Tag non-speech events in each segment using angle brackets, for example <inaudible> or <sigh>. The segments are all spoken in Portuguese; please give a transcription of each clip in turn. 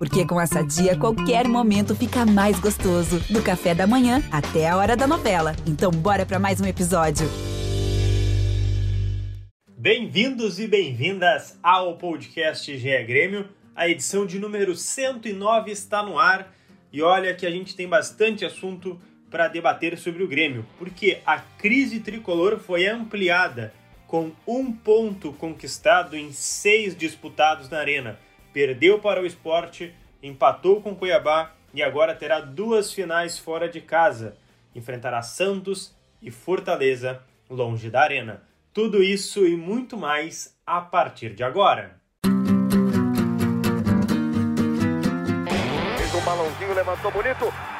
Porque com essa dia, qualquer momento fica mais gostoso. Do café da manhã até a hora da novela. Então, bora para mais um episódio. Bem-vindos e bem-vindas ao podcast GE Grêmio. A edição de número 109 está no ar. E olha que a gente tem bastante assunto para debater sobre o Grêmio, porque a crise tricolor foi ampliada com um ponto conquistado em seis disputados na Arena perdeu para o esporte, empatou com Cuiabá e agora terá duas finais fora de casa. Enfrentará Santos e Fortaleza longe da Arena. Tudo isso e muito mais a partir de agora. Fez um balãozinho, levantou bonito.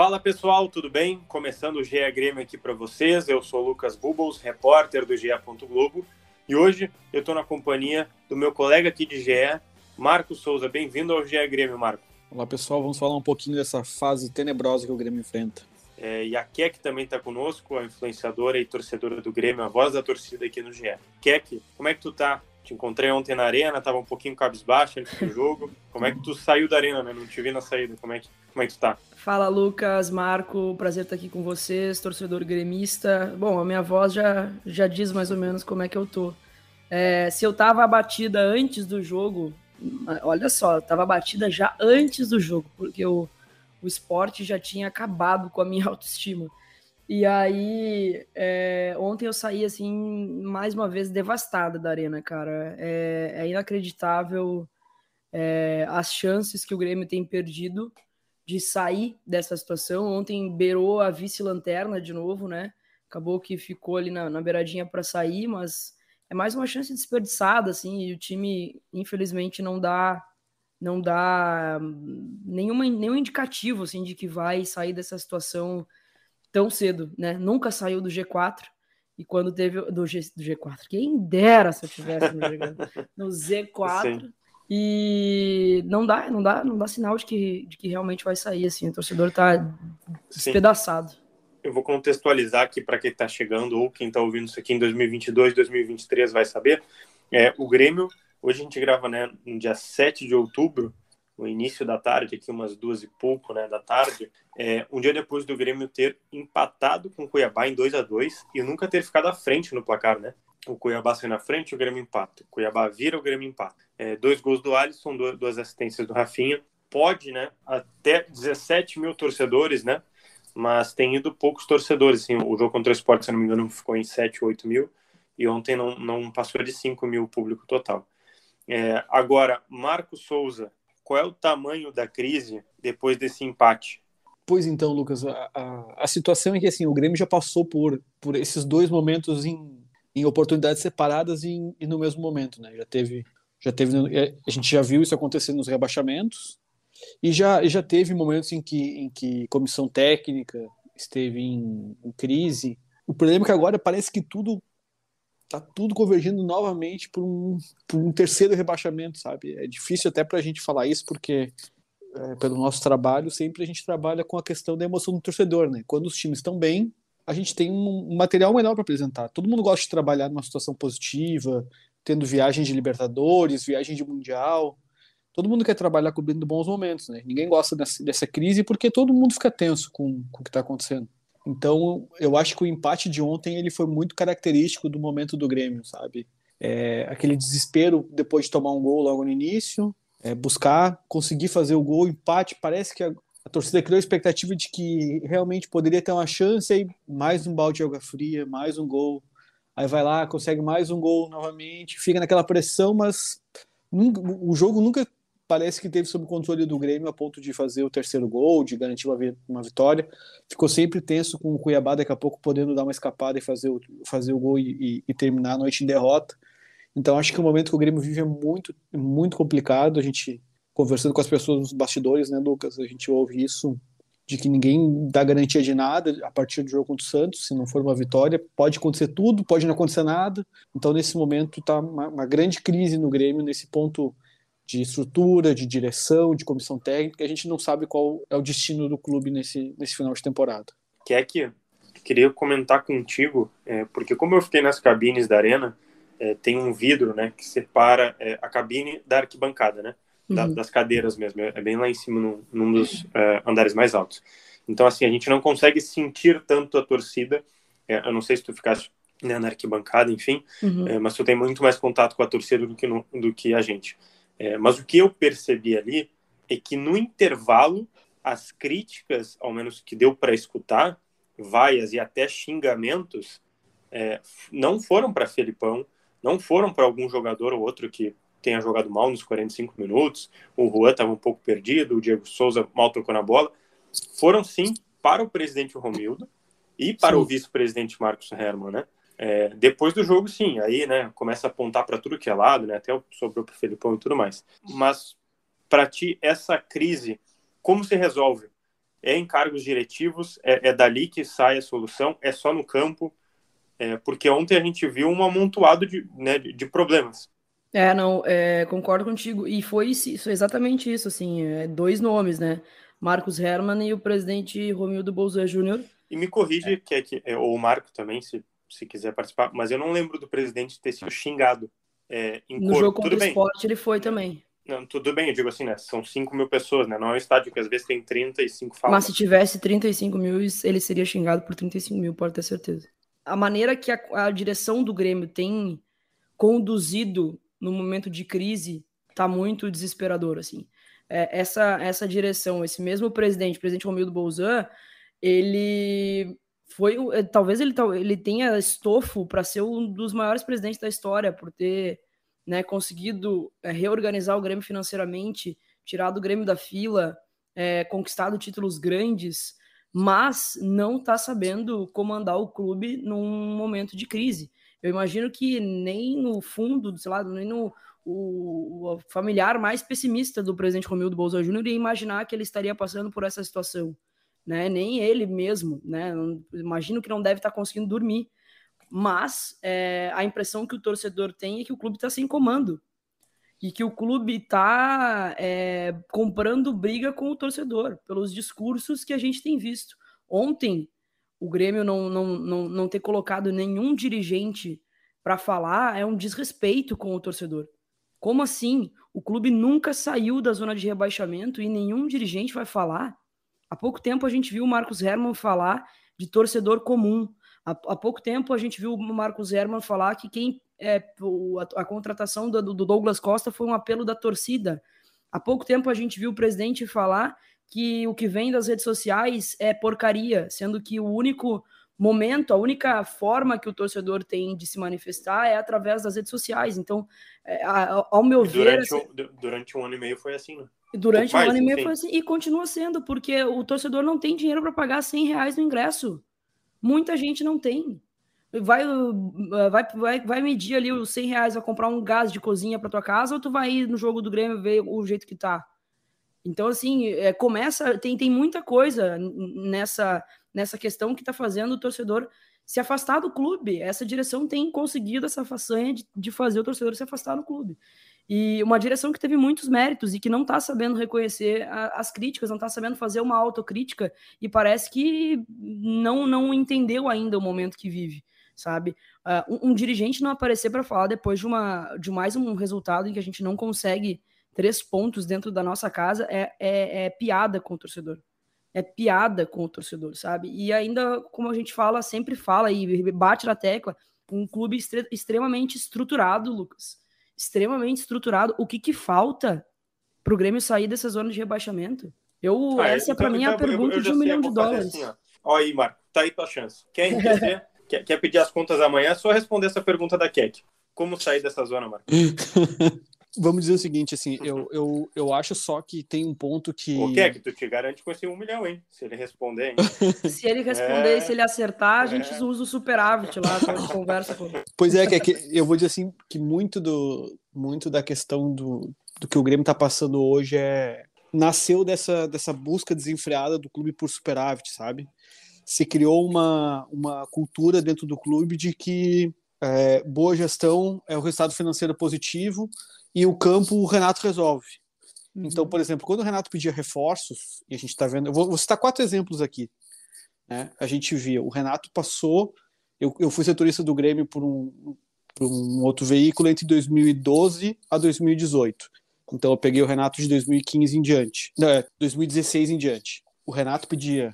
Fala pessoal, tudo bem? Começando o GE Grêmio aqui para vocês. Eu sou Lucas Bubbles, repórter do GE. Globo, e hoje eu estou na companhia do meu colega aqui de GE, Marco Souza. Bem-vindo ao GE Grêmio, Marco. Olá pessoal, vamos falar um pouquinho dessa fase tenebrosa que o Grêmio enfrenta. É, e a Keck também está conosco, a influenciadora e torcedora do Grêmio, a voz da torcida aqui no GE. Keck, como é que tu tá? Te encontrei ontem na arena, tava um pouquinho cabisbaixo antes do jogo. Como é que tu saiu da arena, né? Não te vi na saída. Como é que, como é que tu tá? Fala, Lucas, Marco, prazer estar aqui com vocês, torcedor gremista. Bom, a minha voz já, já diz mais ou menos como é que eu tô. É, se eu tava abatida antes do jogo, olha só, eu tava abatida já antes do jogo, porque o, o esporte já tinha acabado com a minha <laughs> autoestima. E aí, é, ontem eu saí, assim, mais uma vez devastada da arena, cara. É, é inacreditável é, as chances que o Grêmio tem perdido de sair dessa situação. Ontem beirou a vice-lanterna de novo, né? Acabou que ficou ali na, na beiradinha para sair, mas é mais uma chance desperdiçada, assim, e o time, infelizmente, não dá não dá nenhuma, nenhum indicativo, assim, de que vai sair dessa situação tão cedo, né? Nunca saiu do G4 e quando teve do, G, do G4, quem dera se eu tivesse no, no Z4. <laughs> Sim. E não dá, não dá, não dá sinal de que, de que realmente vai sair assim. O torcedor tá despedaçado. Eu vou contextualizar aqui para quem está chegando ou quem está ouvindo isso aqui em 2022, 2023 vai saber. É, o Grêmio, hoje a gente grava né, no dia 7 de outubro, no início da tarde, aqui umas duas e pouco né, da tarde, é, um dia depois do Grêmio ter empatado com o Cuiabá em 2 a 2 e nunca ter ficado à frente no placar, né? O Cuiabá sai na frente, o Grêmio empata. O Cuiabá vira, o Grêmio empata. É, dois gols do Alisson, duas assistências do Rafinha. Pode, né? Até 17 mil torcedores, né? Mas tem ido poucos torcedores. Assim, o jogo contra o Sport, se não me engano, ficou em 7, 8 mil. E ontem não, não passou de 5 mil público total. É, agora, Marco Souza, qual é o tamanho da crise depois desse empate? Pois então, Lucas, a, a, a, situação é que assim, o Grêmio já passou por, por esses dois momentos em, em oportunidades separadas e, e no mesmo momento, né? Já teve, já teve, é, a gente já viu isso acontecer nos rebaixamentos e já, já teve momentos em que, em que comissão técnica esteve em, em crise. O problema é que agora parece que tudo tá tudo convergindo novamente para um, um terceiro rebaixamento, sabe? É difícil até para a gente falar isso, porque é, pelo nosso trabalho, sempre a gente trabalha com a questão da emoção do torcedor, né? Quando os times estão bem, a gente tem um, um material melhor para apresentar. Todo mundo gosta de trabalhar numa situação positiva, tendo viagens de Libertadores, viagem de Mundial. Todo mundo quer trabalhar cobrindo bons momentos, né? Ninguém gosta dessa, dessa crise porque todo mundo fica tenso com, com o que está acontecendo. Então, eu acho que o empate de ontem ele foi muito característico do momento do Grêmio, sabe? É, aquele desespero depois de tomar um gol logo no início, é, buscar, conseguir fazer o gol, empate. Parece que a, a, torcida criou a expectativa de que realmente poderia ter uma chance, aí mais um balde de água fria, mais um gol. Aí vai lá, consegue mais um gol novamente, fica naquela pressão, mas nunca, o jogo nunca parece que teve sob controle do Grêmio a ponto de fazer o terceiro gol, de garantir uma, vitória. Ficou sempre tenso com o Cuiabá, daqui a pouco podendo dar uma escapada e fazer o, fazer o gol e, e, e terminar a noite em derrota. Então acho que o momento que o Grêmio vive é muito, muito complicado. A gente conversando com as pessoas nos bastidores, né, Lucas? A gente ouve isso de que ninguém dá garantia de nada a partir do jogo contra o Santos, se não for uma vitória, pode acontecer tudo, pode não acontecer nada. Então nesse momento está uma, uma grande crise no Grêmio nesse ponto de estrutura, de direção, de comissão técnica. A gente não sabe qual é o destino do clube nesse, nesse final de temporada. Que é que queria comentar contigo, é, porque como eu fiquei nas cabines da arena, é, tem um vidro, né, que separa é, a cabine da arquibancada, né, da, uhum. das cadeiras mesmo. É bem lá em cima, num, num dos é, andares mais altos. Então, assim, a gente não consegue sentir tanto a torcida. É, eu não sei se tu ficaste né, na arquibancada, enfim, uhum. É, mas tu tem muito mais contato com a torcida do que, no, do que a gente. É, mas o que eu percebi ali é que no intervalo, as críticas, ao menos que deu para escutar, vaias e até xingamentos, é, não foram para Felipão, não foram para algum jogador ou outro que tenha jogado mal nos 45 minutos, o Juan estava um pouco perdido, o Diego Souza mal tocou na bola, foram sim para o presidente Romildo e para sim. o vice-presidente Marcos Herman, né? É, depois do jogo, sim, aí, né, começa a apontar para tudo que é lado, né, até sobrou para o Felipão e tudo mais. Mas, para ti, essa crise, como se resolve? É em cargos diretivos? É, é dali que sai a solução? É só no campo? É, porque ontem a gente viu um amontoado de, né, de, problemas. É, não, é, concordo contigo. E foi isso, exatamente isso, assim, é, dois nomes, né? Marcos Herman e o presidente Romildo Bolsonaro Júnior. E me corrige, que é que, é, ou o Marco também, se se quiser participar, mas eu não lembro do presidente ter sido xingado. É, em no jogo contra o esporte ele foi também. Não, tudo bem, eu digo assim, né? São 5 mil pessoas, né? Não é um estádio que às vezes tem 35 falas. Mas se tivesse 35 mil, ele seria xingado por 35 mil, pode ter certeza. A maneira que a, a direção do Grêmio tem conduzido no momento de crise tá muito desesperador, assim. É, essa, essa direção, esse mesmo presidente, o presidente Romildo Bolzan, ele foi eh, talvez ele, ele tenha estofo para ser um dos maiores presidentes da história por ter né, conseguido é, reorganizar o Grêmio financeiramente, tirado o Grêmio da fila, é, conquistado títulos grandes, mas não está sabendo comandar o clube num momento de crise. Eu imagino que nem no fundo, sei lá, nem no o, o familiar mais pessimista do presidente Romildo Bolsonaro Júnior ia imaginar que ele estaria passando por essa situação né? Nem ele mesmo, né? Imagino que não deve estar conseguindo dormir. Mas é, a impressão que o torcedor tem é que o clube está sem comando e que o clube está é, comprando briga com o torcedor pelos discursos que a gente tem visto. Ontem, o Grêmio não, não, não, não ter colocado nenhum dirigente para falar é um desrespeito com o torcedor. Como assim? O clube nunca saiu da zona de rebaixamento e nenhum dirigente vai falar? Há pouco tempo a gente viu o Marcos Herman falar de torcedor comum. Há, há pouco tempo a gente viu o Marcos Herman falar que quem é, a, a, contratação do, do Douglas Costa foi um apelo da torcida. Há pouco tempo a gente viu o presidente falar que o que vem das redes sociais é porcaria, sendo que o único momento, a única forma que o torcedor tem de se manifestar é através das redes sociais. Então, é, ao meu durante ver. Um, durante um ano e meio foi assim, né? Durante um, um ano e meio foi assim, e continua sendo, porque o torcedor não tem dinheiro para pagar 100 reais no ingresso. Muita gente não tem. Vai, vai, vai, vai medir ali os 100 reais a comprar um gás de cozinha para tua casa ou tu vai ir no jogo do Grêmio ver o jeito que tá? Então, assim, é, começa, tem, tem muita coisa nessa, nessa questão que tá fazendo o torcedor se afastar do clube. Essa direção tem conseguido essa façanha de, de fazer o torcedor se afastar do clube. E uma direção que teve muitos méritos e que não está sabendo reconhecer a, as críticas, não está sabendo fazer uma autocrítica e parece que não, não entendeu ainda o momento que vive, sabe? Uh, um, um, dirigente não aparecer para falar depois de, uma, de mais um resultado em que a gente não consegue três pontos dentro da nossa casa é, é, é piada com o torcedor. É piada com o torcedor, sabe? E ainda, como a gente fala, sempre fala e bate na tecla, um clube extremamente estruturado, Lucas extremamente estruturado. O que, que falta para o Grêmio sair dessa zona de rebaixamento? Eu, ah, essa então, para mim é a então, pergunta eu, eu de um milhão de dólares. Assim, ó. ó. aí, Marco, tá aí tua chance. Quer, <laughs> quer, quer pedir as contas amanhã? É só responder essa pergunta da Kek. Como sair dessa zona, Marco? <laughs> vamos dizer o seguinte, assim, eu, eu, eu acho só que tem um ponto que. O que é que tu te garante com esse um milhão, hein? Se ele responder, hein? <laughs> se ele responder É, e se ele acertar, a gente é. usa o superávit lá, a gente conversa com Pois é, que, é que eu vou dizer assim que muito do muito da questão do, do que o Grêmio está passando hoje é nasceu dessa, dessa busca desenfreada do clube por superávit, sabe? Se criou uma, uma cultura dentro do clube de que é, boa gestão é o resultado financeiro positivo e o campo o Renato resolve. Então, por exemplo, quando o Renato pedia reforços, e a gente está vendo, eu vou, vou citar quatro exemplos aqui. Né? A gente via, o Renato passou, eu, eu fui setorista do Grêmio por um, por um outro veículo entre 2012 a 2018. Então eu peguei o Renato de 2015 em diante, não, é, 2016 em diante. O Renato pedia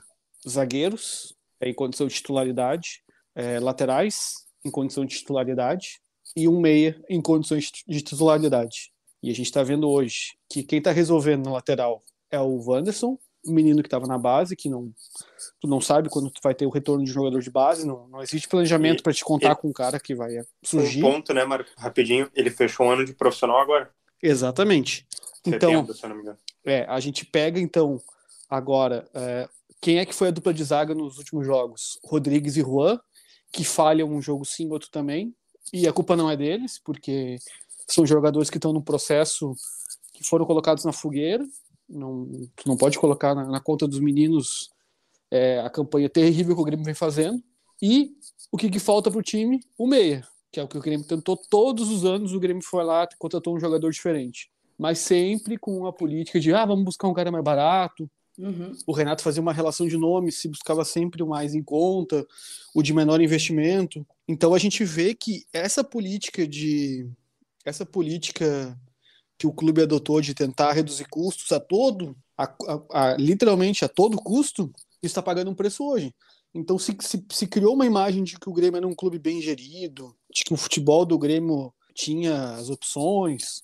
zagueiros é, em condição de titularidade, é, laterais em condição de titularidade e um meia em condições de titularidade. E a gente está vendo hoje que quem está resolvendo na lateral é o Wanderson, um menino que estava na base, que não tu não sabe quando tu vai ter o retorno de jogador de base, não, não existe planejamento para te contar com um cara que vai Um surgir. ponto, né, Marco? Rapidinho, ele fechou um ano de profissional agora. Exatamente. Então, Setembro, se eu não me engano. É, a gente pega então agora é, quem é que foi a dupla de zaga nos últimos jogos? Rodrigues e Juan, que falham um jogo sim, outro também, e a culpa não é deles, porque são jogadores que estão num processo que foram colocados na fogueira. Não, tu não pode colocar na, na conta dos meninos é, a campanha terrível que o Grêmio vem fazendo. E o que, que falta para o time? O meia, que é o que o Grêmio tentou todos os anos. O Grêmio foi lá e contratou um jogador diferente mas sempre com a política de ah, vamos buscar um cara mais barato. Uhum. O Renato fazia uma relação de nomes, se buscava sempre o mais em conta, o de menor investimento. Então a gente vê que essa política de essa política que o clube adotou de tentar reduzir custos a todo, a, a- a- literalmente a todo custo, está pagando um preço hoje. Então se, se, se criou uma imagem de que o Grêmio era um clube bem gerido, de que o futebol do Grêmio tinha as opções,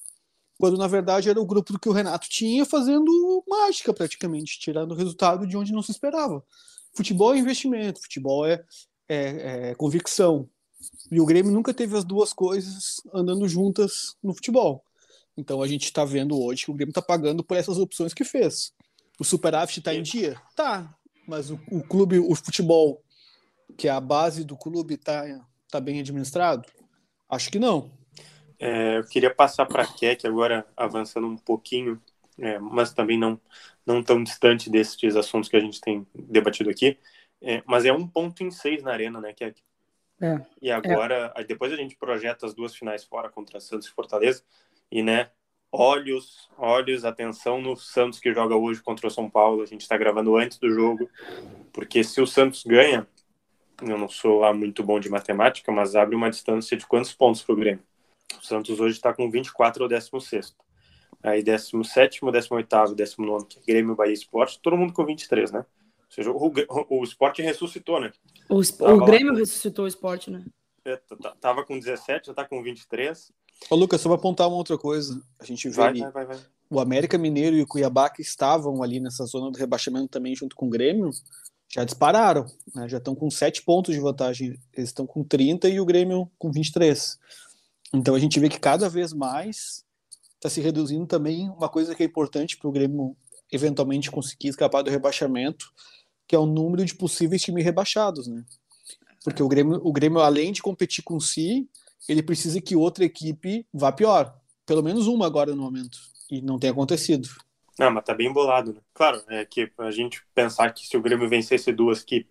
quando na verdade era o grupo que o Renato tinha fazendo mágica praticamente, tirando o resultado de onde não se esperava. Futebol é investimento, futebol é, é- é convicção. E o Grêmio nunca teve as duas coisas andando juntas no futebol. Então a gente está vendo hoje que o Grêmio está pagando por essas opções que fez. O superávit está em dia? Tá. Mas o, o clube, o futebol, que é a base do clube, está tá bem administrado? Acho que não. É, eu queria passar para a Keck agora, avançando um pouquinho, é, mas também não, não tão distante desses assuntos que a gente tem debatido aqui. É, mas é um ponto em seis na arena, né, Keck? É. E agora, aí depois a gente projeta as duas finais fora contra Santos e Fortaleza. E, né, olhos, olhos, atenção no Santos que joga hoje contra o São Paulo. A gente está gravando antes do jogo, porque se o Santos ganha, eu não sou lá muito bom de matemática, mas abre uma distância de quantos pontos para o Grêmio? O Santos hoje está com 24 ao 16. Aí 17, 18, 19, que é Grêmio, Bahia Esporte, todo mundo com 23, né? Ou seja, o, o, o Sport ressuscitou, né? O, o lá Grêmio com- ressuscitou o esporte, né? É, Tava com 17, já tá com 23. Ô, Lucas, só vou apontar uma outra coisa. A gente vê Vai, ali vai, vai, vai. o América Mineiro e o Cuiabá, que estavam ali nessa zona do rebaixamento também junto com o Grêmio, já dispararam, né? já estão com 7 pontos de vantagem. Eles estão com 30 e o Grêmio com 23. Então a gente vê que cada vez mais está se reduzindo também uma coisa que é importante para o Grêmio eventualmente conseguir escapar do rebaixamento, que é o número de possíveis times rebaixados, né? Porque o Grêmio, o Grêmio, além de competir com si, ele precisa que outra equipe vá pior. Pelo menos uma agora no momento. E não tem acontecido. Não, mas tá bem bolado, né? Claro, é que a gente pensar que se o Grêmio vencesse duas, que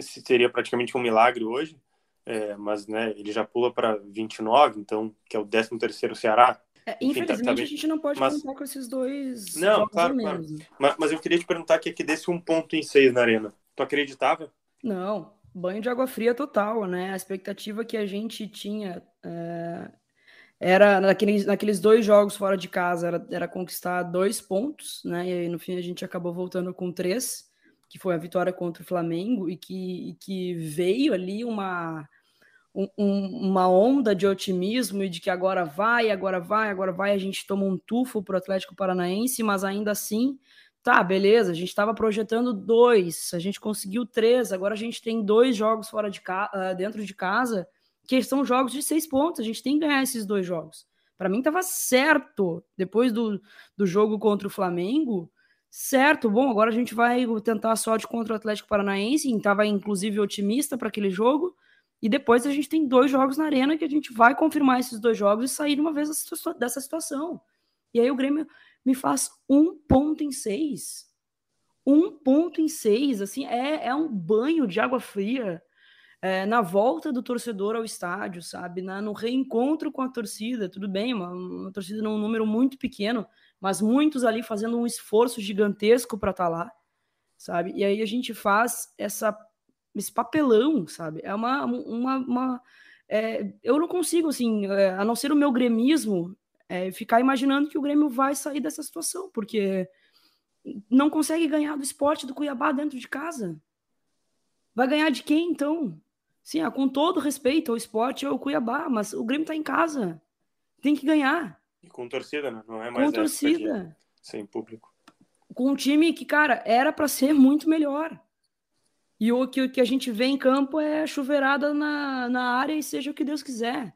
seria praticamente um milagre hoje, é, mas né, ele já pula para 29, então, que é o 13 terceiro Ceará. É, tá- infelizmente tá bem- a gente não pode mas- contar com esses dois Não, claro, menos. né? Mas, mas eu queria te perguntar que aqui desse um ponto em seis na arena. Tu acreditava? Não, banho de água fria total, né? A expectativa que a gente tinha é, era naqueles, naqueles dois jogos fora de casa era, era conquistar dois pontos, né? E aí, no fim a gente acabou voltando com três, que foi a vitória contra o Flamengo e que, e que veio ali uma um- um- uma onda de otimismo e de que agora vai, agora vai, agora vai, a gente toma um tufo para o Atlético Paranaense, mas ainda assim, tá, beleza, a gente estava projetando dois, a gente conseguiu três, agora a gente tem dois jogos fora de ca... ah, dentro de casa, que são jogos de seis pontos, a gente tem que ganhar esses dois jogos Para mim tava certo, depois do, do jogo contra o Flamengo, certo. Bom, agora a gente vai tentar a sorte contra o Atlético Paranaense, estava inclusive otimista para aquele jogo. E depois a gente tem dois jogos na arena que a gente vai confirmar esses dois jogos e sair uma vez dessa situação. E aí o Grêmio me faz um ponto em seis. Um ponto em seis, assim, é, é um banho de água fria é, na volta do torcedor ao estádio, sabe? Na, no reencontro com a torcida, tudo bem, uma, uma torcida num número muito pequeno, mas muitos ali fazendo um esforço gigantesco para estar tá lá, sabe? E aí a gente faz essa esse papelão, sabe? É uma. uma, uma é, eu não consigo, assim, é, a não ser o meu gremismo, é, ficar imaginando que o Grêmio vai sair dessa situação, porque não consegue ganhar do esporte do Cuiabá dentro de casa. Vai ganhar de quem, então? Sim, ah, com todo respeito ao esporte ou ao Cuiabá, mas o Grêmio tá em casa. Tem que ganhar. E com torcida, né? Não é mais com torcida. Sem público. Com um time que, cara, era para ser muito melhor. E o que, que a gente vê em campo é chuveirada na, na área e seja o que Deus quiser,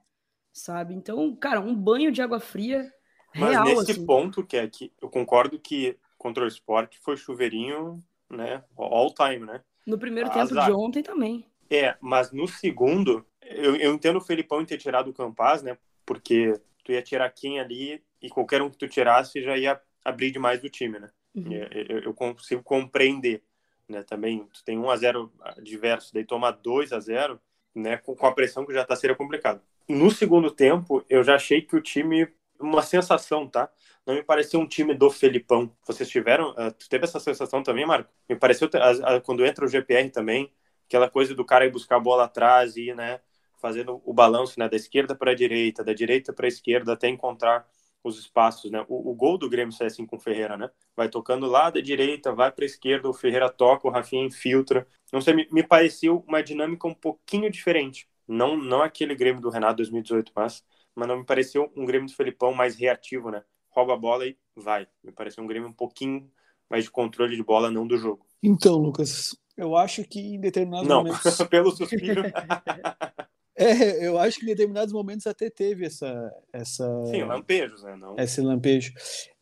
sabe? Então, cara, um banho de água fria Mas real, nesse assim. ponto, que é que eu concordo que contra o esporte foi chuveirinho, né? All time, né? No primeiro Azar. tempo de ontem também. É, mas no segundo, eu, eu entendo o Felipão ter tirado o Campaz, né? Porque tu ia tirar quem ali e qualquer um que tu tirasse já ia abrir demais do time, né? Uhum. Eu, eu, eu consigo compreender né? Também tu tem 1 a 0 adverso, daí toma 2 a 0, né? Com, com a pressão que já tá seria complicado. No segundo tempo, eu já achei que o time uma sensação, tá? Não me pareceu um time do Felipão. Vocês tiveram, uh, tu teve essa sensação também, Marco? Me pareceu uh, uh, quando entra o GPR também, aquela coisa do cara ir buscar a bola atrás e, né, fazendo o balanço, né, da esquerda para a direita, da direita para a esquerda até encontrar os espaços, né? O, o, gol do Grêmio sai assim com o Ferreira, né? Vai tocando lá da direita, vai para a esquerda, o Ferreira toca, o Rafinha infiltra. Não sei, me, me, pareceu uma dinâmica um pouquinho diferente. Não, não aquele Grêmio do Renato 2018, mas, mas não me pareceu um Grêmio do Felipão mais reativo, né? Rouba a bola e vai. Me pareceu um Grêmio um pouquinho mais de controle de bola, não do jogo. Então, Lucas, eu acho que em determinados não, momentos. <laughs> pelo suspiro. <laughs> É, eu acho que em determinados momentos até teve essa. essa Sim, lampejos, né? Não... Esse lampejo.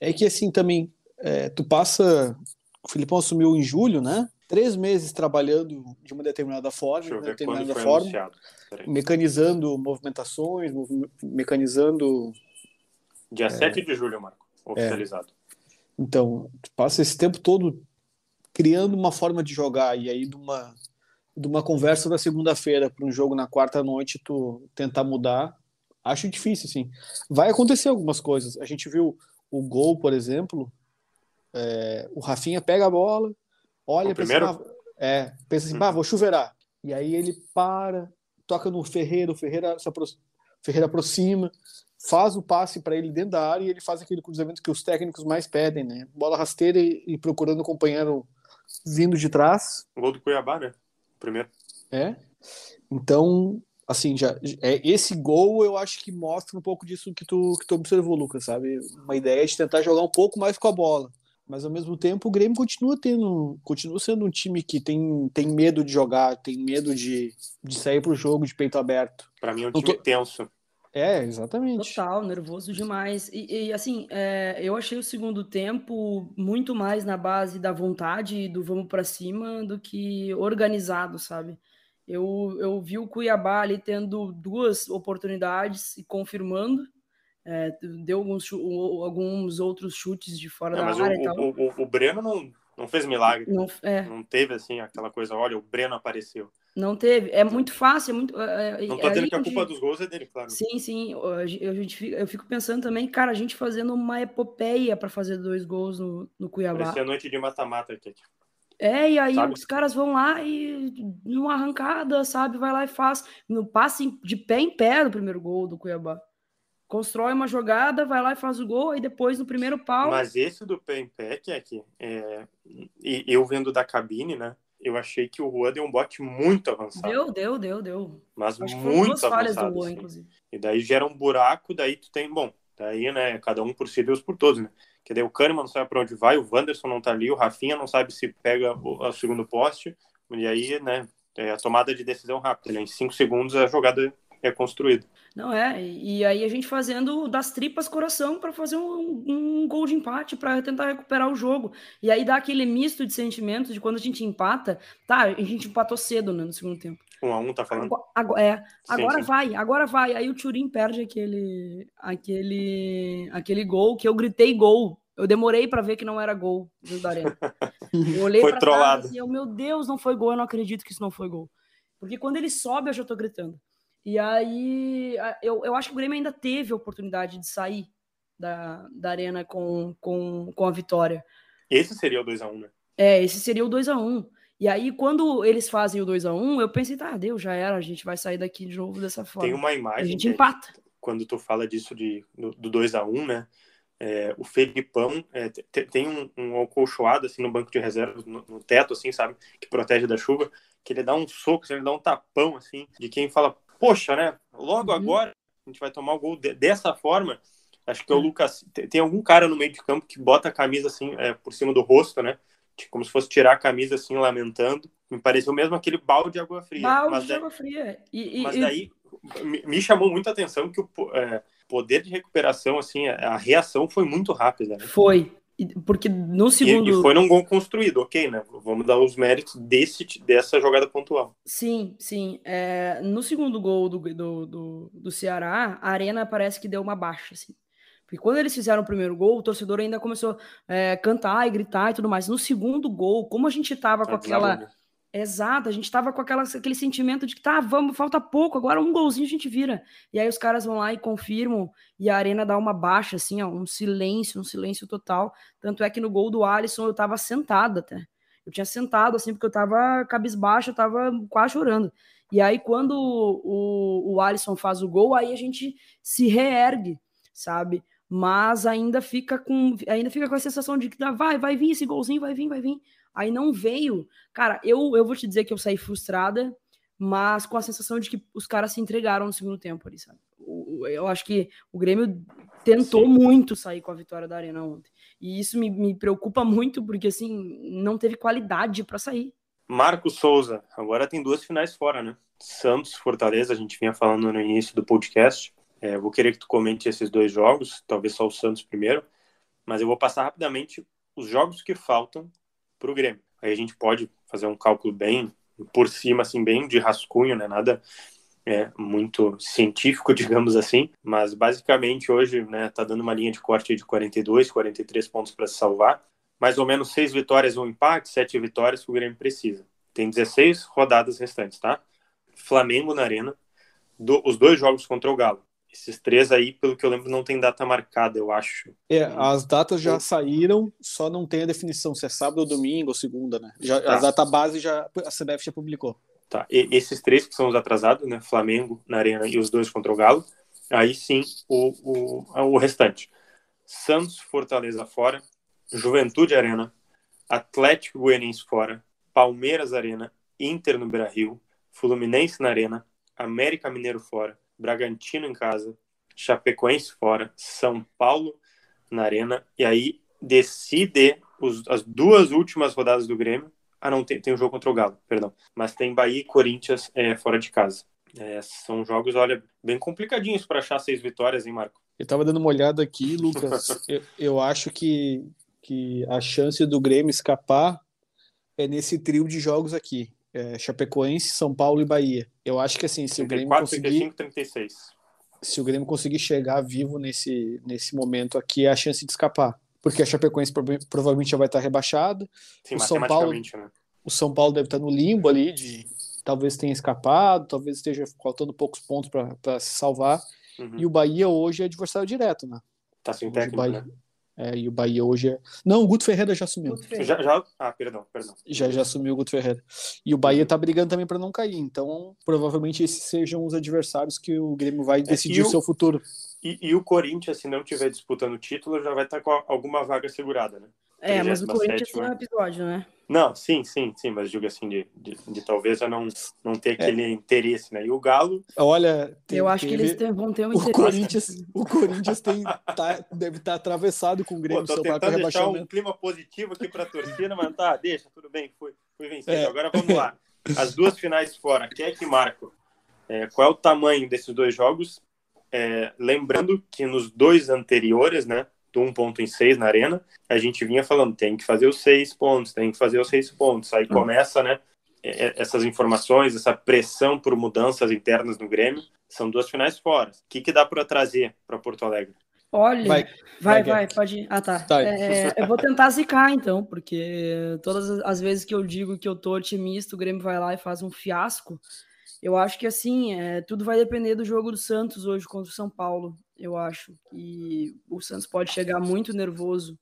É que assim também, é, tu passa. O Filipão assumiu em julho, né? Três meses trabalhando de uma determinada forma, de uma determinada forma, mecanizando movimentações, mecanizando. Dia é... 7 de julho, Marco, oficializado. É. Então, tu passa esse tempo todo criando uma forma de jogar, e aí de uma de uma conversa da segunda-feira para um jogo na quarta noite tu tentar mudar, acho difícil, assim. Vai acontecer algumas coisas. A gente viu o gol, por exemplo, é, o Rafinha pega a bola, olha para cima, é, pensa assim, bah, vou chuveirar. E aí ele para, toca no Ferreira, o Ferreira se apro Ferreira aproxima, faz o passe para ele dentro da área e ele faz aquele cruzamento que os técnicos mais pedem, né? Bola rasteira e, e procurando o companheiro vindo de trás. O gol do Cuiabá, né? Primeiro. É. Então, assim, já é esse gol eu acho que mostra um pouco disso que tu que tu observou, Lucas, sabe? Uma ideia de tentar jogar um pouco mais com a bola. Mas ao mesmo tempo o Grêmio continua tendo, continua sendo um time que tem, tem medo de jogar, tem medo de, de sair pro jogo de peito aberto. Para mim é um time tô... tenso. É, exatamente. Total, nervoso demais. E, e assim, é, eu achei o segundo tempo muito mais na base da vontade do vamos para cima do que organizado, sabe? Eu, eu vi o Cuiabá ali tendo duas oportunidades e confirmando. É, deu alguns, alguns outros chutes de fora é, da área o, e tal. O, o, o Breno não, não fez milagre. Não, é. não teve assim aquela coisa, olha, o Breno apareceu. Não teve. É muito fácil. É muito, é, não tô dizendo que a culpa dos gols é dele, claro. Sim, sim. Eu, eu fico pensando também, cara, a gente fazendo uma epopeia para fazer dois gols no, no Cuiabá. Parecia noite de mata-mata, Kate. É, e aí sabe? os caras vão lá e numa arrancada, sabe, vai lá e faz. No passe de pé em pé no primeiro gol do Cuiabá. Constrói uma jogada, vai lá e faz o gol, aí depois no primeiro pau. Mas esse do pé em pé, que é que é, eu vendo da cabine, né? Eu achei que o Juan deu um bote muito avançado. Deu, deu, deu, deu. Mas Acho muito avançado. Do Juan, assim. inclusive. E daí gera um buraco, daí tu tem, bom, daí, né, cada um por si, Deus por todos, né? Que daí o Kahneman não sabe para onde vai, o Wanderson não tá ali, o Rafinha não sabe se pega o, o segundo poste, e aí, né, é a tomada de decisão rápida, né? Em cinco segundos a jogada é construído. Não é, e aí a gente fazendo das tripas coração para fazer um, um, gol de empate para tentar recuperar o jogo. E aí dá aquele misto de sentimentos de quando a gente empata, tá, a gente empatou cedo né, no segundo tempo. Um a um, tá falando? Agora, é, agora sim, sim. vai, agora vai. Aí o Turim perde aquele, aquele, aquele gol que eu gritei gol. Eu demorei para ver que não era gol da Arena. Eu olhei <laughs> foi trollado. e eu, meu Deus, não foi gol, eu não acredito que isso não foi gol. Porque quando ele sobe, eu já tô gritando. E aí, eu, eu acho que o Grêmio ainda teve a oportunidade de sair da, da arena com, com, com a vitória. Esse seria o 2x1, né? É, esse seria o 2x1. E aí, quando eles fazem o 2x1, eu pensei, tá, deu, já era, a gente vai sair daqui de novo dessa forma. Tem uma imagem. A gente empata. Quando tu fala disso de, do 2x1, né? É, o Felipão é, tem um, um acolchoado assim no banco de reservas, no, no, teto, assim, sabe? Que protege da chuva, que ele dá um soco, assim, ele dá um tapão, assim, de quem fala, poxa, né? Logo uhum. agora a gente vai tomar o gol de, dessa forma. Acho que é o Lucas. Tem, algum cara no meio de campo que bota a camisa assim é, por cima do rosto, né? Como se fosse tirar a camisa assim, lamentando. Me pareceu mesmo aquele balde de água fria. Balde mas de água fria. E, e, mas daí me, me, chamou muita atenção que o é, poder de recuperação, assim, a, a reação foi muito rápida. Né? Foi. Porque no segundo. E, e, foi num gol construído, ok, né? Vamos dar os méritos desse, dessa jogada pontual. Sim, sim. É, no segundo gol do, do, do, do, Ceará, a Arena parece que deu uma baixa, assim. Porque quando eles fizeram o primeiro gol, o torcedor ainda começou a é, cantar e gritar e tudo mais. No segundo gol, como a gente tava com aquela. Né? Exato, a gente tava com aquela, aquele sentimento de que tá, vamos, falta pouco, agora um golzinho a gente vira. E aí os caras vão lá e confirmam, e a arena dá uma baixa, assim, ó, um silêncio, um silêncio total. Tanto é que no gol do Alisson eu tava sentado até. Eu tinha sentado, assim, porque eu tava cabisbaixo, eu tava quase chorando. E aí, quando o, o Alisson faz o gol, aí a gente se reergue, sabe? Mas ainda fica com ainda fica com a sensação de que vai, vai vir esse golzinho, vai vir, vai vir. Aí não veio. Cara, eu, eu vou te dizer que eu saí frustrada, mas com a sensação de que os caras se entregaram no segundo tempo ali, sabe? Eu acho que o Grêmio tentou Sim. muito sair com a vitória da Arena ontem. E isso me, me preocupa muito, porque assim, não teve qualidade para sair. Marcos Souza, agora tem duas finais fora, né? Santos, Fortaleza, a gente vinha falando no início do podcast. É, vou querer que tu comente esses dois jogos, talvez só o Santos primeiro, mas eu vou passar rapidamente os jogos que faltam para o Grêmio. Aí a gente pode fazer um cálculo bem por cima, assim, bem de rascunho, né? Nada é, muito científico, <laughs> digamos assim, mas basicamente hoje, né, tá dando uma linha de corte de 42, 43 pontos para se salvar, mais ou menos seis vitórias um empate, sete vitórias que o Grêmio precisa. Tem 16 rodadas restantes, tá? Flamengo na arena, do, os dois jogos contra o Galo. Esses três aí, pelo que eu lembro, não tem data marcada, eu acho. É, as datas já saíram, só não tem a definição se é sábado ou domingo ou segunda, né? Já, tá. A data base já a CBF já publicou. Tá. E, esses três que são os atrasados, né? Flamengo na arena e os dois contra o Galo. Aí sim o, o, o restante. Santos, Fortaleza fora, Juventude Arena, Atlético Goianiense fora, Palmeiras Arena, Inter no Beira-Rio, Fluminense na Arena, América Mineiro fora, Bragantino em casa, Chapecoense fora, São Paulo na Arena, e aí decide os, as duas últimas rodadas do Grêmio. Ah, não, tem, tem um jogo contra o Galo, perdão. Mas tem Bahia e Corinthians é, fora de casa. É, são jogos, olha, bem complicadinhos para achar seis vitórias, hein, Marco? Eu tava dando uma olhada aqui, Lucas. <laughs> eu, eu acho que, que a chance do Grêmio escapar é nesse trio de jogos aqui é, Chapecoense, São Paulo e Bahia. Eu acho que assim, se 34, o Grêmio conseguir 35, 36. se o Grêmio conseguir chegar vivo nesse, nesse momento aqui, é a chance de escapar. Porque a Chapecoense provavelmente já vai estar rebaixada. Sim, o São Paulo, né? o São Paulo deve estar no limbo ali de talvez tenha escapado, talvez esteja faltando poucos pontos para se salvar. Uhum. E o Bahia hoje é adversário direto, né? Tá sem técnico, Bahia, né? É, e o Bahia hoje é. Não, o Guto Ferreira já assumiu. Já, já... Ah, perdão, perdão. Já, já assumiu o Guto Ferreira. E o Bahia tá brigando também para não cair. Então, provavelmente esses sejam os adversários que o Grêmio vai é, decidir o seu futuro. E, e, o Corinthians, se não estiver disputando o título, já vai estar com alguma vaga segurada, né? É, mas o Corinthians tem um episódio, né? Não, sim, sim, sim, mas digo assim, de, de, de talvez já não, não ter aquele é. interesse, né? E o Galo. Olha. Tem, eu acho que eles vão ter um <laughs> o Corinthians, o Corinthians tem, tá, deve estar tá atravessado com o Grêmio. Pô, tô tentando deixar um clima positivo aqui para a torcida, mas tá, deixa, tudo bem, fui, fui vencido. É. Agora vamos lá. As duas finais fora, quem é que marca? É, qual é o tamanho desses dois jogos? É, lembrando que nos dois anteriores, né, do um ponto em seis na arena, a gente vinha falando, tem que fazer os seis pontos, tem que fazer os seis pontos. Aí hum. começa, né, essas informações, essa pressão por mudanças internas no Grêmio. São duas finais fora. O que, que dá para trazer para Porto Alegre? Olha, vai, vai, vai, vai pode ir. Ah, tá. tá. É, eu vou tentar zicar, então, porque todas as vezes que eu digo que eu tô otimista, o Grêmio vai lá e faz um fiasco. Eu acho que, assim, é, tudo vai depender do jogo do Santos hoje contra o São Paulo. Eu acho que o Santos pode chegar muito nervoso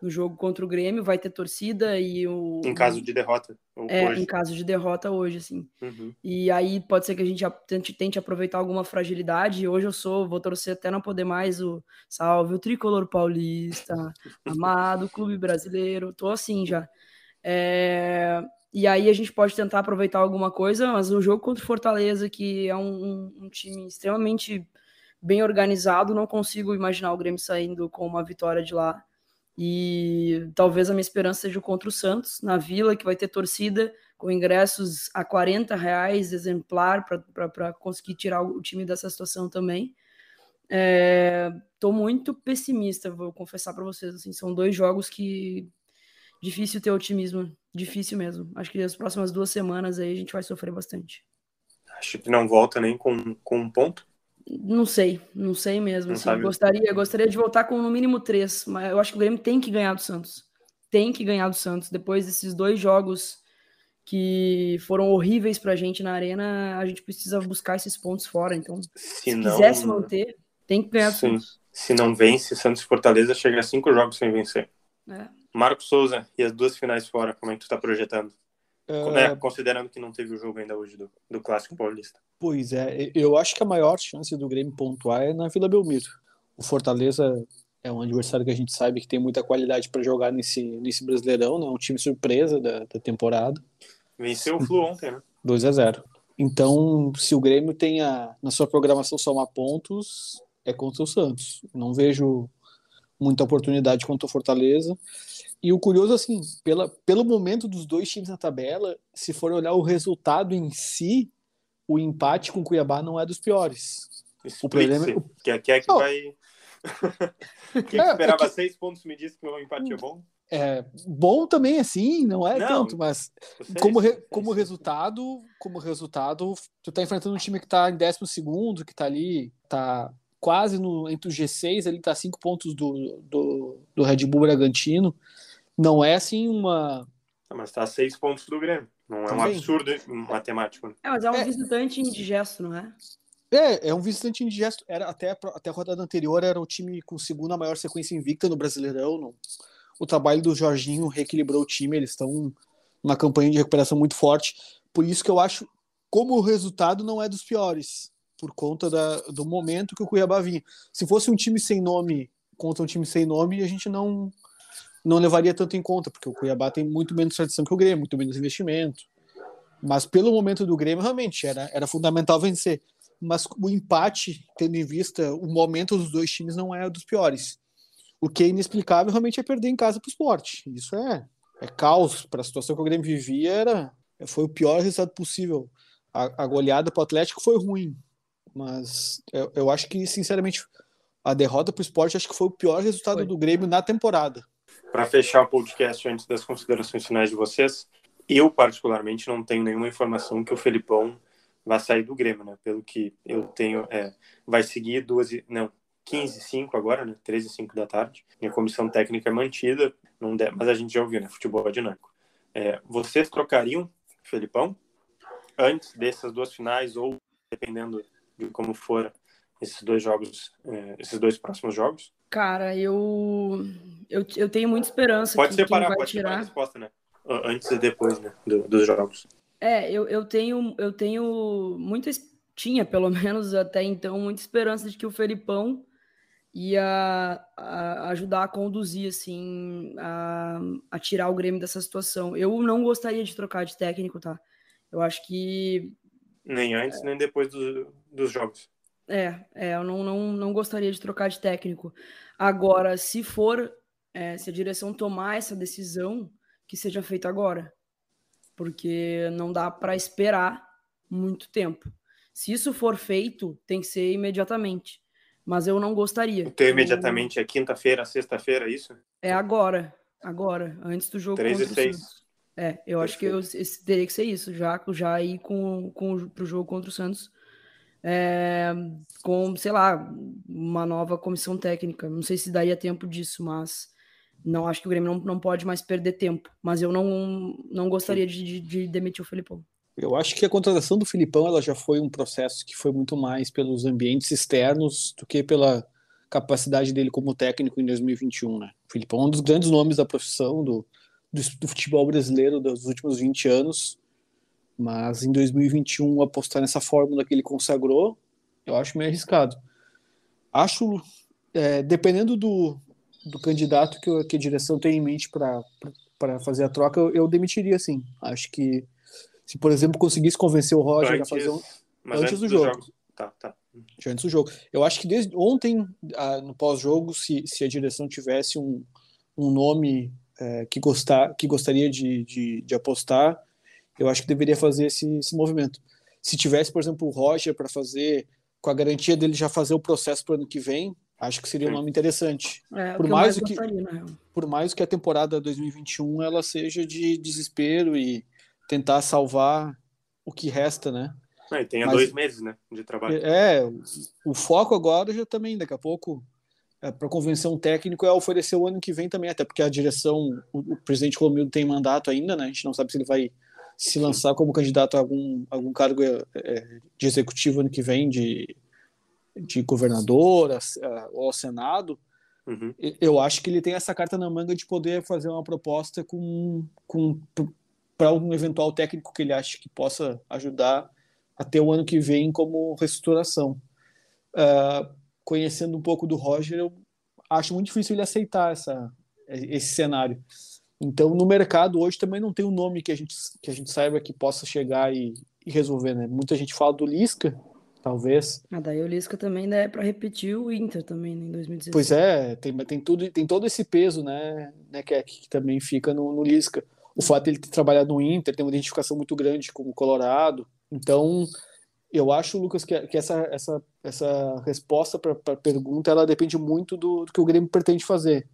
no jogo contra o Grêmio, vai ter torcida e o. Em caso de derrota. É, hoje. em caso de derrota hoje, assim. Uhum. E aí pode ser que a gente tente, tente aproveitar alguma fragilidade. Hoje eu sou, vou torcer até não poder mais o salve o tricolor paulista, <laughs> amado clube brasileiro. Tô assim já. É... E aí a gente pode tentar aproveitar alguma coisa, mas o jogo contra o Fortaleza, que é um, um, um time extremamente bem organizado, não consigo imaginar o Grêmio saindo com uma vitória de lá. E talvez a minha esperança seja contra o Santos, na Vila, que vai ter torcida com ingressos a 40 reais exemplar para conseguir tirar o time dessa situação também. Estou é, muito pessimista, vou confessar para vocês. Assim, são dois jogos que difícil ter otimismo, difícil mesmo. Acho que as próximas duas semanas aí a gente vai sofrer bastante. Acho que não volta nem com, com um ponto. Não sei, não sei mesmo. Não assim, gostaria, gostaria de voltar com no mínimo três, mas eu acho que o Grêmio tem que ganhar do Santos. Tem que ganhar do Santos. Depois desses dois jogos que foram horríveis pra gente na arena, a gente precisa buscar esses pontos fora. Então, se, se não... quiser se manter, tem que ganhar do Sim. Santos. Se não vence, Santos e Fortaleza chega a cinco jogos sem vencer. É. Marcos Souza e as duas finais fora, como é que tu tá projetando? É... considerando que não teve o jogo ainda hoje do, do Clássico Paulista. Pois é, eu acho que a maior chance do Grêmio pontuar é na Vila Belmiro. O Fortaleza é um adversário que a gente sabe que tem muita qualidade para jogar nesse, nesse Brasileirão, né? um time surpresa da, da temporada. Venceu o Flu ontem, né? 2 a 0 Então, se o Grêmio tem a, na sua programação somar pontos, é contra o Santos. Não vejo muita oportunidade contra o Fortaleza. E o curioso, assim, pela, pelo momento dos dois times na tabela, se for olhar o resultado em si, o empate com o Cuiabá não é dos piores. o problema é... Que, é, que é que oh. vai... <laughs> Quem é, esperava é que... seis pontos me disse que o empate é bom? É bom também assim, não é não, tanto, mas como, re, como resultado, como resultado, tu tá enfrentando um time que tá em décimo segundo, que tá ali, tá quase no, entre os G6, ele tá cinco pontos do, do, do Red Bull Bragantino. Não é assim uma. mas tá a seis pontos do Grêmio. Não é Também. um absurdo matemático. Né? É, mas é um é. visitante indigesto, não é? É, é um visitante indigesto. Era, até, até a rodada anterior era o time com segunda maior sequência invicta no Brasileirão. No, o trabalho do Jorginho reequilibrou o time, eles estão numa campanha de recuperação muito forte. Por isso que eu acho, como o resultado não é dos piores, por conta da, do momento que o Cuiabá vinha. Se fosse um time sem nome contra um time sem nome, a gente não não levaria tanto em conta, porque o Cuiabá tem muito menos tradição que o Grêmio, muito menos investimento. Mas pelo momento do Grêmio, realmente, era, era fundamental vencer. Mas o empate, tendo em vista o momento dos dois times, não é dos piores. O que é inexplicável realmente é perder em casa para o esporte. Isso é, é caos. Para a situação que o Grêmio vivia, era, foi o pior resultado possível. A, a goleada para o Atlético foi ruim. Mas eu, eu acho que, sinceramente, a derrota para o esporte acho que foi o pior resultado foi. do Grêmio na temporada para fechar o podcast antes das considerações finais de vocês, eu particularmente não tenho nenhuma informação que o Felipão vai sair do Grêmio, né? Pelo que eu tenho, é, vai seguir duas, não, 15 5 agora, né? 13 5 da tarde. Minha comissão técnica é mantida, não mas a gente já ouviu, né? Futebol é dinâmico. É, vocês trocariam Felipão antes dessas duas finais ou dependendo de como for esses dois jogos, é, esses dois próximos jogos? Cara, eu, eu, eu tenho muita esperança. Pode separar, pode tirar... separar a resposta, né? Antes e depois, né? Do, dos jogos. É, eu, eu tenho, eu tenho muita, tinha pelo <laughs> menos até então, muita esperança de que o Felipão ia a, ajudar a conduzir, assim, a, a tirar o Grêmio dessa situação. Eu não gostaria de trocar de técnico, tá? Eu acho que. Nem antes, é... nem depois do, dos jogos. É, é, eu não, não, não gostaria de trocar de técnico. Agora, se for, é, se a direção tomar essa decisão, que seja feita agora. Porque não dá para esperar muito tempo. Se isso for feito, tem que ser imediatamente. Mas eu não gostaria. O teu imediatamente é quinta-feira, sexta-feira, isso? É agora. Agora, antes do jogo 3 e contra o 6. Santos. É, eu acho que eu, esse- teria que ser isso, já, já ir com, com, pro jogo contra o Santos. É, com, sei lá, uma nova comissão técnica. Não sei se daria tempo disso, mas não acho que o Grêmio não, não pode mais perder tempo. Mas eu não, não gostaria de, de, de demitir o Felipão. Eu acho que a contratação do Filipão ela já foi um processo que foi muito mais pelos ambientes externos do que pela capacidade dele como técnico em 2021, né? O Filipão é um dos grandes nomes da profissão do, do, do futebol brasileiro dos últimos 20 anos, mas em 2021 apostar nessa fórmula que ele consagrou, eu acho meio arriscado. Acho, é, dependendo do, do candidato que, eu- que a direção tem em mente para fazer a troca, eu, eu demitiria sim. Acho que se, por exemplo, conseguisse convencer o Roger a Antes, fazer um, antes antes, do do jogo. jogo. Tá, tá. antes do jogo. Eu acho que desde ontem, ah, no pós-jogo, se, se a direção tivesse um, um nome eh, que, gostar, que gostaria de, de, de apostar, eu acho que deveria fazer esse, esse movimento. Se tivesse, por exemplo, o Roger para fazer, com a garantia dele já fazer o processo para o ano que vem, acho que seria um nome interessante. É, Por mais que- gostaria. Por mais que a temporada 2021 ela seja de desespero e tentar salvar o que resta, né? E tem há dois meses, né, de trabalho. É, o- foco agora já também, daqui a pouco, para convencer um técnico é oferecer o ano que vem também, até porque a direção, o, o presidente Romildo tem mandato ainda, né? A gente não sabe se ele vai se lançar como candidato a algum, algum cargo é, é, de executivo ano que vem, de, de governador a- a- ou ao Senado. Uhum. Eu acho que ele tem essa carta na manga de poder fazer uma proposta com, com para um eventual técnico que ele acha que possa ajudar até o ano que vem como reestruturação. Ah, conhecendo um pouco do Roger, eu acho muito difícil ele aceitar essa, esse cenário. Então, no mercado hoje também não tem um nome que a gente, que a gente saiba que possa chegar e, e resolver, né? Muita gente fala do Lisca, talvez. Ah, daí o Lisca também né, é para repetir o Inter também, né, em 2016. Pois é, tem, tem, tudo, tem todo esse peso, né, né que, que também fica no, no Lisca. O fato de ele ter trabalhado no Inter, tem uma identificação muito grande com o Colorado. Então, eu acho, Lucas, que, que essa, essa, essa resposta para a pergunta ela depende muito do, do que o Grêmio pretende fazer.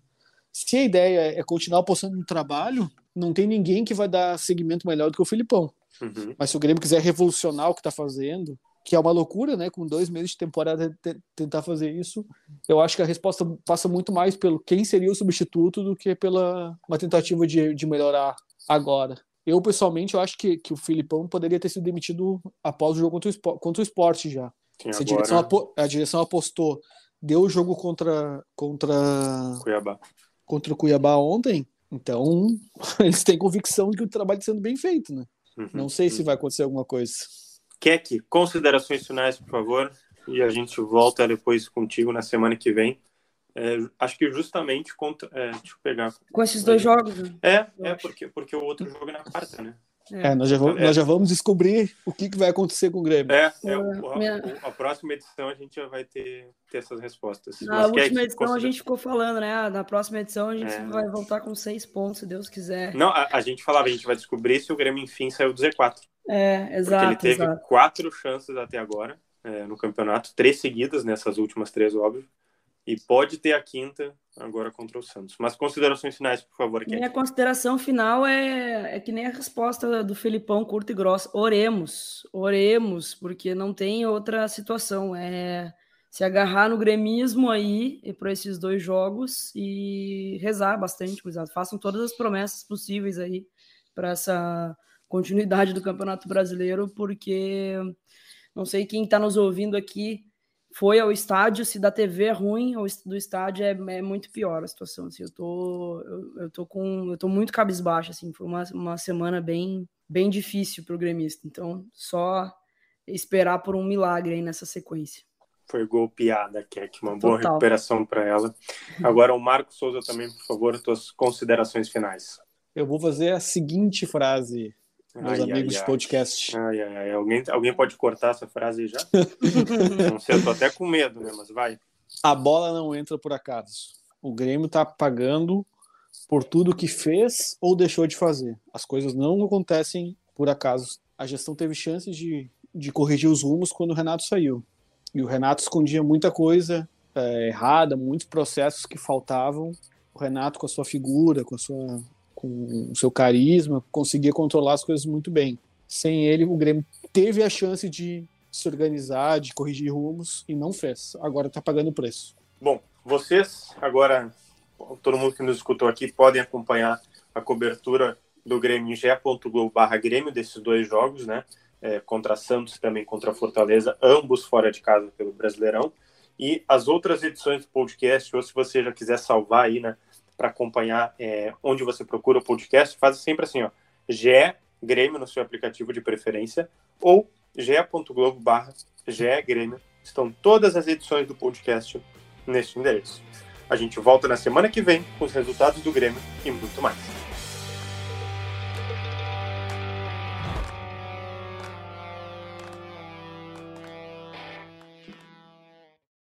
Se a ideia é continuar apostando no trabalho, não tem ninguém que vai dar segmento melhor do que o Filipão. Uhum. Mas se o Grêmio quiser revolucionar o que está fazendo, que é uma loucura, né? Com dois meses de temporada te- tentar fazer isso, eu acho que a resposta passa muito mais pelo quem seria o substituto do que pela uma tentativa de, de melhorar agora. Eu, pessoalmente, eu acho que, que o Filipão poderia ter sido demitido após o jogo contra o, contra o esporte já. Sim, Se a direção, a direção apostou, deu o jogo contra, contra, Cuiabá. contra o Cuiabá ontem, então <laughs> eles têm convicção de que o trabalho está sendo bem feito, né? Uhum. Não sei se vai acontecer alguma coisa. Keck, considerações finais, por favor, e a gente volta depois contigo na semana que vem. É, acho que justamente contra. é, deixa eu pegar. Com esses dois jogos, né? É, é porque, porque o outro jogo é na quarta, né? É, nós já, vamos, É. nós já vamos descobrir o que, que vai acontecer com o Grêmio. É, é É, o- a, minha- a próxima edição a gente já vai ter, ter essas respostas. Na Mas, última edição a gente ficou falando, né? Ah, Na próxima edição a gente É. vai voltar com seis pontos, se Deus quiser. Não, a, a gente falava, a gente vai descobrir se o Grêmio enfim saiu do Z4. É, Porque ele exato, teve exato. quatro chances até agora é, no campeonato, três seguidas nessas últimas três, óbvio. E pode ter a quinta agora contra o Santos. Mas considerações finais, por favor. Minha consideração final é, é que nem a resposta do Felipão curta e grossa. Oremos, oremos, porque não tem outra situação. É se agarrar no gremismo aí para esses dois jogos e rezar bastante, gurizada. Façam todas as promessas possíveis aí para essa continuidade do Campeonato Brasileiro, porque não sei quem está nos ouvindo aqui foi ao estádio, se da TV é ruim, est- do estádio é, é muito pior a situação, assim, eu tô, eu, eu tô com, eu tô muito cabisbaixo, assim, foi uma, uma semana bem, bem difícil pro gremista, então só esperar por um milagre aí nessa sequência. Foi golpeada, Keck. Uma boa Total. recuperação para ela. Agora o Marco Souza também, por favor, tuas considerações finais. Eu vou fazer a seguinte frase, meus Ai, amigos ai, de podcast. Ai. Alguém, alguém pode cortar essa frase já? <laughs> Não sei, eu tô até com medo, né? Mas vai. A bola não entra por acaso. O Grêmio tá pagando por tudo que fez ou deixou de fazer. As coisas não acontecem por acaso. A gestão teve chances de, de corrigir os rumos quando o Renato saiu. E o Renato escondia muita coisa é, errada, muitos processos que faltavam. O Renato, com a sua figura, com, a sua, com o seu carisma, conseguia controlar as coisas muito bem. Sem ele, o Grêmio teve a chance de se organizar, de corrigir rumos e não fez. Agora está pagando o preço. Bom, vocês agora, todo mundo que nos escutou aqui, podem acompanhar a cobertura do Grêmio em Grêmio desses dois jogos, né? É, contra Santos também contra Fortaleza, ambos fora de casa pelo Brasileirão. E as outras edições do podcast, ou se você já quiser salvar aí, né, para acompanhar é, onde você procura o podcast, faz sempre assim, ó, GE Grêmio no seu aplicativo de preferência ou ge.globo barra Grêmio. Estão todas as edições do podcast neste endereço. A gente volta na semana que vem com os resultados do Grêmio e muito mais.